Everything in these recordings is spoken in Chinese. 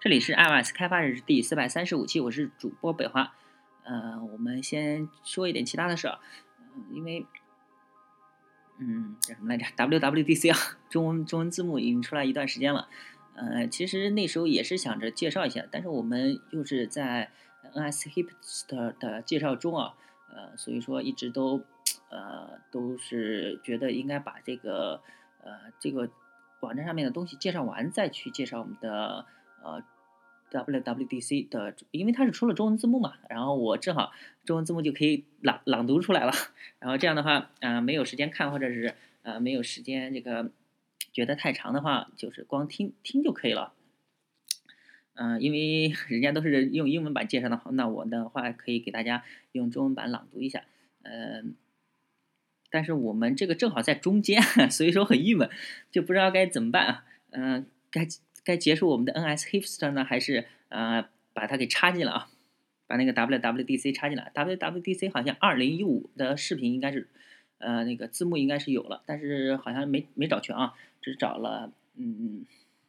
这里是 iOS 开发日第四百三十五期，我是主播北华。呃，我们先说一点其他的事儿，因为，嗯，叫什么来着？WWDC 啊，中文中文字幕已经出来一段时间了。呃，其实那时候也是想着介绍一下，但是我们又是在 NSHipster 的介绍中啊，呃，所以说一直都呃都是觉得应该把这个呃这个网站上面的东西介绍完，再去介绍我们的。呃，WWDC 的，因为它是出了中文字幕嘛，然后我正好中文字幕就可以朗朗读出来了，然后这样的话，呃，没有时间看或者是呃没有时间这个觉得太长的话，就是光听听就可以了。嗯，因为 人家都是用英文版介绍的，那我的话可以给大家用中文版朗读一下。嗯，但是我们这个正好在中间，所以说很郁闷，就不知道该怎么办啊。嗯，该。该结束我们的 NSHipster 呢，还是呃把它给插进了啊？把那个 WWDC 插进来。WWDC 好像2015的视频应该是，呃那个字幕应该是有了，但是好像没没找全啊，只找了嗯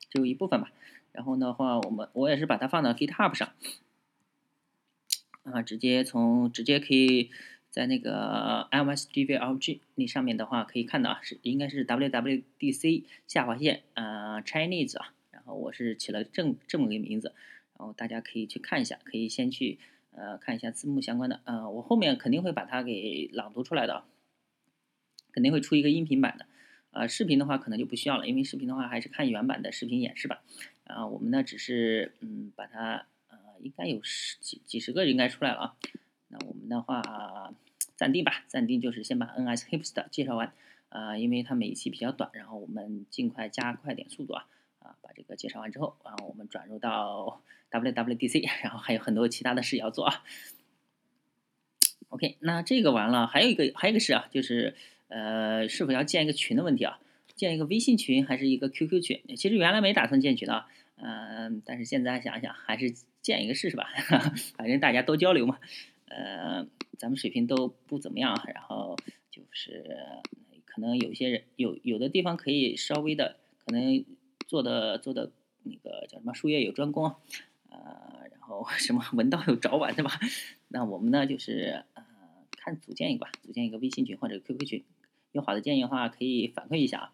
就一部分吧。然后的话，我们我也是把它放到 GitHub 上，啊直接从直接可以在那个 MSDVLG 那上面的话可以看到啊，是应该是 WWDC 下划线呃 Chinese 啊。我是起了这这么个名字，然后大家可以去看一下，可以先去呃看一下字幕相关的，呃，我后面肯定会把它给朗读出来的，肯定会出一个音频版的，呃，视频的话可能就不需要了，因为视频的话还是看原版的视频演示吧，啊，我们呢只是嗯把它呃应该有十几几十个应该出来了啊，那我们的话暂定吧，暂定就是先把 NSHipster 介绍完，啊，因为它每一期比较短，然后我们尽快加快点速度啊。把这个介绍完之后，然后我们转入到 WWDC，然后还有很多其他的事要做啊。OK，那这个完了，还有一个还有一个事啊，就是呃，是否要建一个群的问题啊？建一个微信群还是一个 QQ 群？其实原来没打算建群的，嗯，但是现在想想还是建一个试试吧，反正大家都交流嘛。呃，咱们水平都不怎么样，然后就是可能有些人有有的地方可以稍微的可能。做的做的那个叫什么术业有专攻，呃，然后 什么文道有早晚，对吧？那我们呢就是呃看组建一个吧，组建一个微信群或者 QQ 群，有好的建议的话可以反馈一下啊。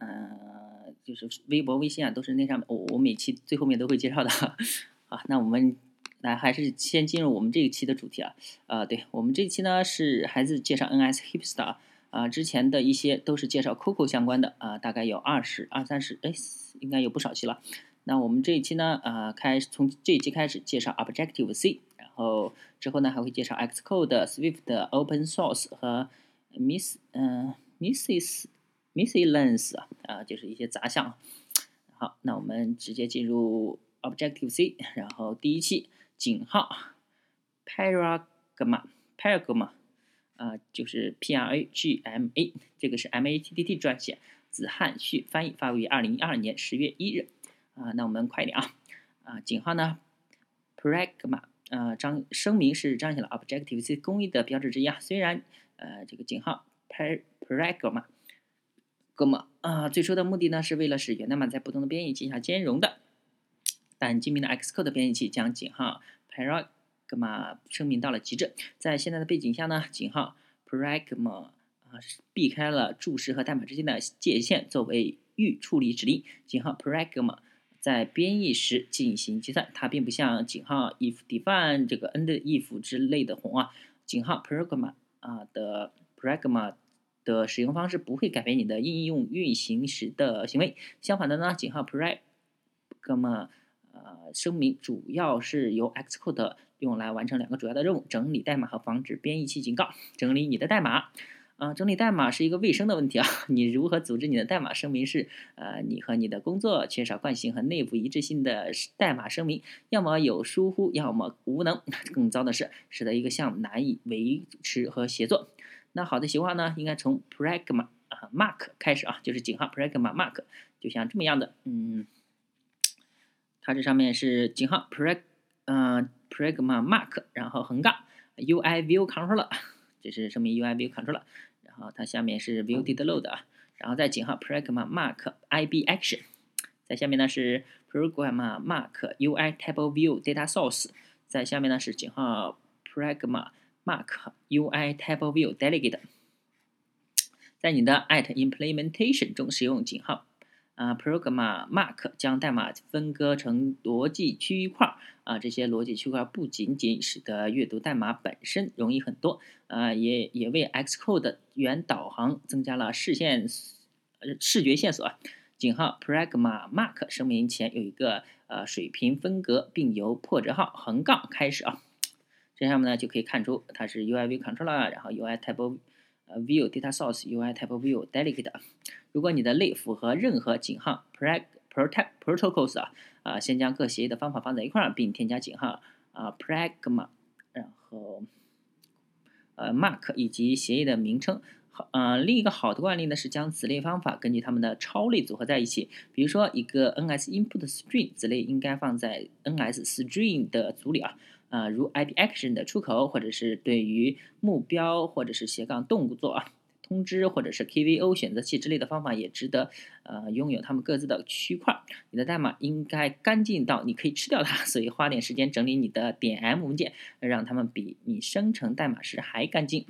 嗯，就是微博、微信啊，都是那上面，我我每期最后面都会介绍的。好，那我们来还是先进入我们这一期的主题啊。呃，对我们这一期呢是孩子介绍 NSHipster。啊，之前的一些都是介绍 Coco 相关的啊，大概有二十二三十，哎，应该有不少期了。那我们这一期呢，啊，开从这一期开始介绍 Objective C，然后之后呢还会介绍 Xcode、Swift、Open Source 和 Miss 嗯 Mrs Miscellaneous 啊，啊，就是一些杂项。好，那我们直接进入 Objective C，然后第一期井号 Paragma Paragma。啊，就是 P R A G M A，这个是 M A T T T 撰写，子汉旭翻译，发布于二零一二年十月一日。啊，那我们快点啊！啊，井号呢？Pragma，呃，张声明是彰显了 Objective C 工艺的标志之一啊。虽然呃，这个井号 Pragma，哥们啊，最初的目的呢是为了使源代码在不同的编译器下兼容的，但精明的 Xcode 编译器将井号 pragma。Pragma 声明到了极致，在现在的背景下呢，井号 Pragma 啊避开了注释和代码之间的界限，作为预处理指令。井号 Pragma 在编译时进行计算，它并不像井号 if-define 这个 end-if 之类的宏啊。井号 Pragma 啊的 Pragma 的使用方式不会改变你的应用运行时的行为。相反的呢，井号 Pragma 呃声明主要是由 Xcode 用来完成两个主要的任务：整理代码和防止编译器警告。整理你的代码，啊，整理代码是一个卫生的问题啊。你如何组织你的代码声明是，呃，你和你的工作缺少惯性和内部一致性的代码声明，要么有疏忽，要么无能。更糟的是，使得一个项目难以维持和协作。那好的习惯呢，应该从 Pragma 啊 Mark 开始啊，就是井号 Pragma Mark，就像这么样的，嗯，它这上面是井号 Prag。嗯，Pragma Mark，然后横杠 UI View Controller，这是声明 UI View Controller，然后它下面是 View Did Load 啊，然后再井号 Pragma Mark IB Action，在下面呢是 Pragma Mark UI Table View Data Source，在下面呢是井号 Pragma Mark UI Table View Delegate。在你的 at implementation 中使用井号啊 Pragma Mark 将代码分割成逻辑区块啊，这些逻辑区块不仅仅使得阅读代码本身容易很多啊，也也为 Xcode 原导航增加了视线视觉线索啊。井号 Pragma Mark 声明前有一个呃水平分隔，并由破折号横杠开始啊。这下面呢就可以看出它是 UIV Controller，然后 UI Table 呃 View Data Source UI Type View Delegate。如果你的类符合任何井号 prot Protocols 啊啊，先将各协议的方法放在一块儿，并添加井号啊 Pragma，然后呃 Mark 以及协议的名称。好呃，另一个好的惯例呢是将子类方法根据它们的超类组合在一起。比如说，一个 NS input string 子类应该放在 NS string 的组里啊。啊，如 ID Action 的出口，或者是对于目标或者是斜杠动作啊通知，或者是 KVO 选择器之类的方法，也值得呃拥有它们各自的区块。你的代码应该干净到你可以吃掉它，所以花点时间整理你的点 M 文件，让它们比你生成代码时还干净。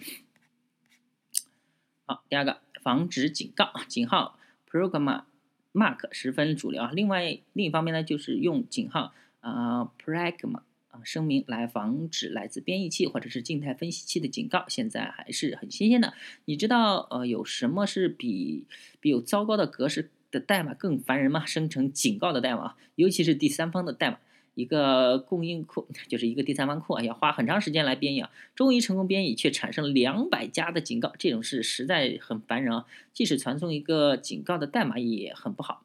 好，第二个防止警告井号 Pragma Mark 十分主流啊。另外另一方面呢，就是用井号啊 Pragma 声明来防止来自编译器或者是静态分析器的警告，现在还是很新鲜的。你知道呃有什么是比比有糟糕的格式的代码更烦人吗？生成警告的代码，尤其是第三方的代码。一个供应库 就是一个第三方库啊，要花很长时间来编译啊，终于成功编译，却产生了两百家的警告，这种事实在很烦人啊。即使传送一个警告的代码也很不好。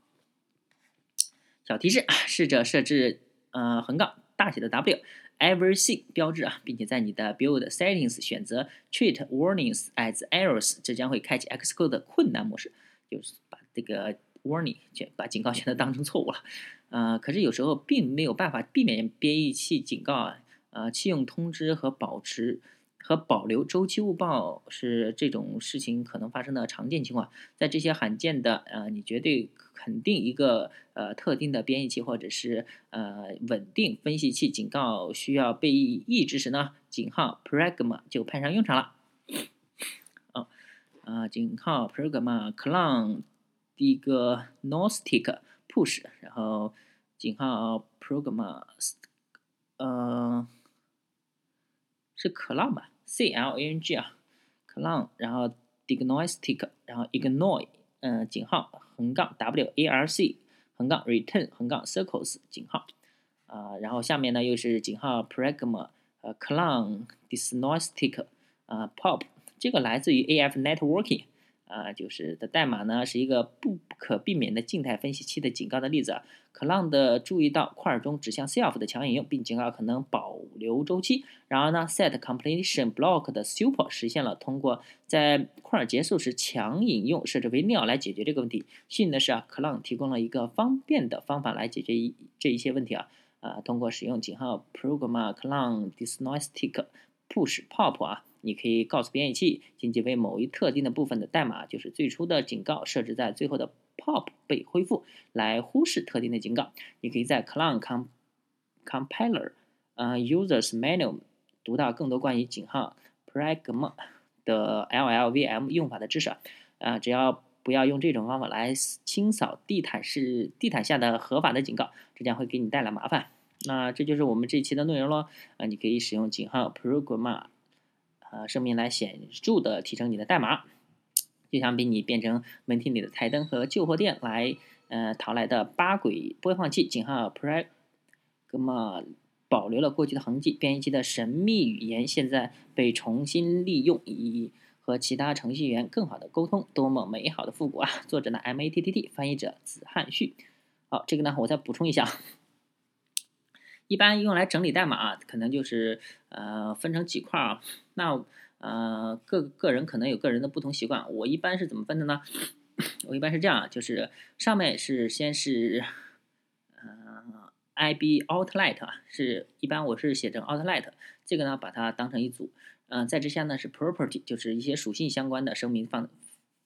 小提示：试着设置呃横杠大写的 W everything 标志啊，并且在你的 build settings 选择 treat warnings as errors，这将会开启 Xcode 的困难模式，就是把这个 warning 选把警告选择当成错误了。呃，可是有时候并没有办法避免编译器警告啊，呃，弃用通知和保持和保留周期误报是这种事情可能发生的常见情况。在这些罕见的呃，你绝对肯定一个呃特定的编译器或者是呃稳定分析器警告需要被抑制时呢，井号 Pragma 就派上用场了。哦，啊，井号 Pragma clone 第一个 Gnostic push，然后。井号 Pragma，呃，是 clone 吧，C L A N G 啊，clone，然后 diagnostic，然后 ignore，嗯，井号横杠 W A R C 横杠 return 横杠 circles 井号，啊，然后下面呢又是井号 Pragma，呃，clone diagnostic，啊，pop，这个来自于 A F networking。啊，就是的代码呢是一个不可避免的静态分析器的警告的例子啊。clone 的注意到块中指向 self 的强引用，并警告可能保留周期。然而呢，set completion block 的 super 实现了通过在块结束时强引用设置为 nil 来解决这个问题。幸运的是啊，clone 提供了一个方便的方法来解决一这一些问题啊。啊，通过使用井号 Pragma clone diagnostic push pop 啊。你可以告诉编译器，仅仅为某一特定的部分的代码，就是最初的警告设置在最后的 pop 被恢复，来忽视特定的警告。你可以在 clone compiler 呃 users manual 读到更多关于井号 pragma 的 LLVM 用法的知识。啊，只要不要用这种方法来清扫地毯式地毯下的合法的警告，这将会给你带来麻烦。那这就是我们这期的内容喽。啊，你可以使用井号 pragma。呃，声明来显著的提升你的代码，就像比你变成门厅里的台灯和旧货店来呃淘来的八轨播放器井号 Pragma 保留了过去的痕迹。编译器的神秘语言现在被重新利用，以和其他程序员更好的沟通。多么美好的复古啊！作者呢？M A T T T，翻译者子汉旭。好，这个呢，我再补充一下。一般用来整理代码，啊可能就是呃分成几块啊。那呃个个人可能有个人的不同习惯。我一般是怎么分的呢？我一般是这样，就是上面是先是呃 IB Outlet 啊，是一般我是写成 Outlet，这个呢把它当成一组。嗯，在之下呢是 Property，就是一些属性相关的声明放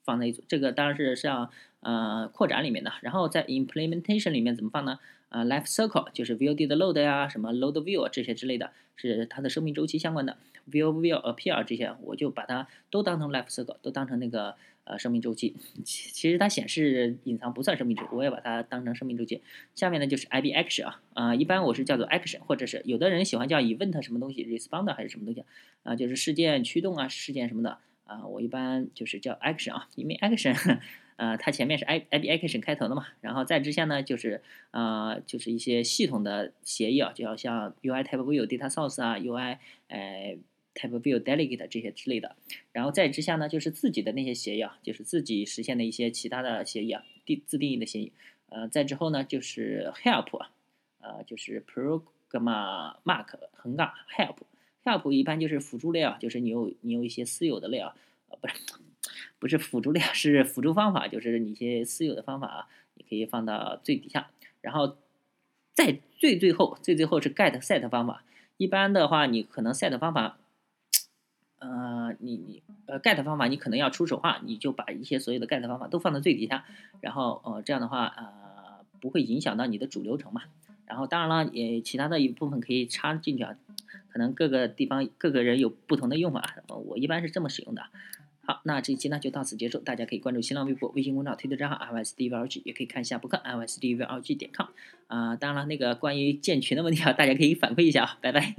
放在一组。这个当然是像呃扩展里面的。然后在 implementation 里面怎么放呢？啊，life cycle 就是 view did load 呀，什么 load view 这些之类的，是它的生命周期相关的。view view appear 这些，我就把它都当成 life cycle，都当成那个呃生命周期。其其实它显示隐藏不算生命周期，我也把它当成生命周期。下面呢就是 IB action 啊，啊，一般我是叫做 action，或者是有的人喜欢叫 event 什么东西，respond 还是什么东西啊，就是事件驱动啊，事件什么的啊，我一般就是叫 action 啊，因为 action。呃，它前面是 i i b action 开头的嘛，然后再之下呢，就是呃，就是一些系统的协议啊，就要像 UI type view data source 啊，UI 呃 type view delegate 这些之类的，然后再之下呢，就是自己的那些协议啊，就是自己实现的一些其他的协议啊，定自定义的协议，呃，再之后呢，就是 help，呃，就是 program mark 横杠 Help cap 一般就是辅助类啊，就是你有你有一些私有的类啊，不是。不是辅助类，是辅助方法，就是你一些私有的方法啊，你可以放到最底下，然后在最最后，最最后是 get set 方法。一般的话，你可能 set 方法，呃，你你呃 get 方法，你可能要出手话，你就把一些所有的 get 方法都放到最底下，然后呃这样的话呃不会影响到你的主流程嘛。然后当然了，也其他的一部分可以插进去啊，可能各个地方各个人有不同的用法，我一般是这么使用的。好，那这一期呢就到此结束。大家可以关注新浪微博、微信公众号、推特账号 @ISDVLG，也可以看一下博客 @ISDVLG 点 com。啊，当然了，那个关于建群的问题啊，大家可以反馈一下啊。拜拜。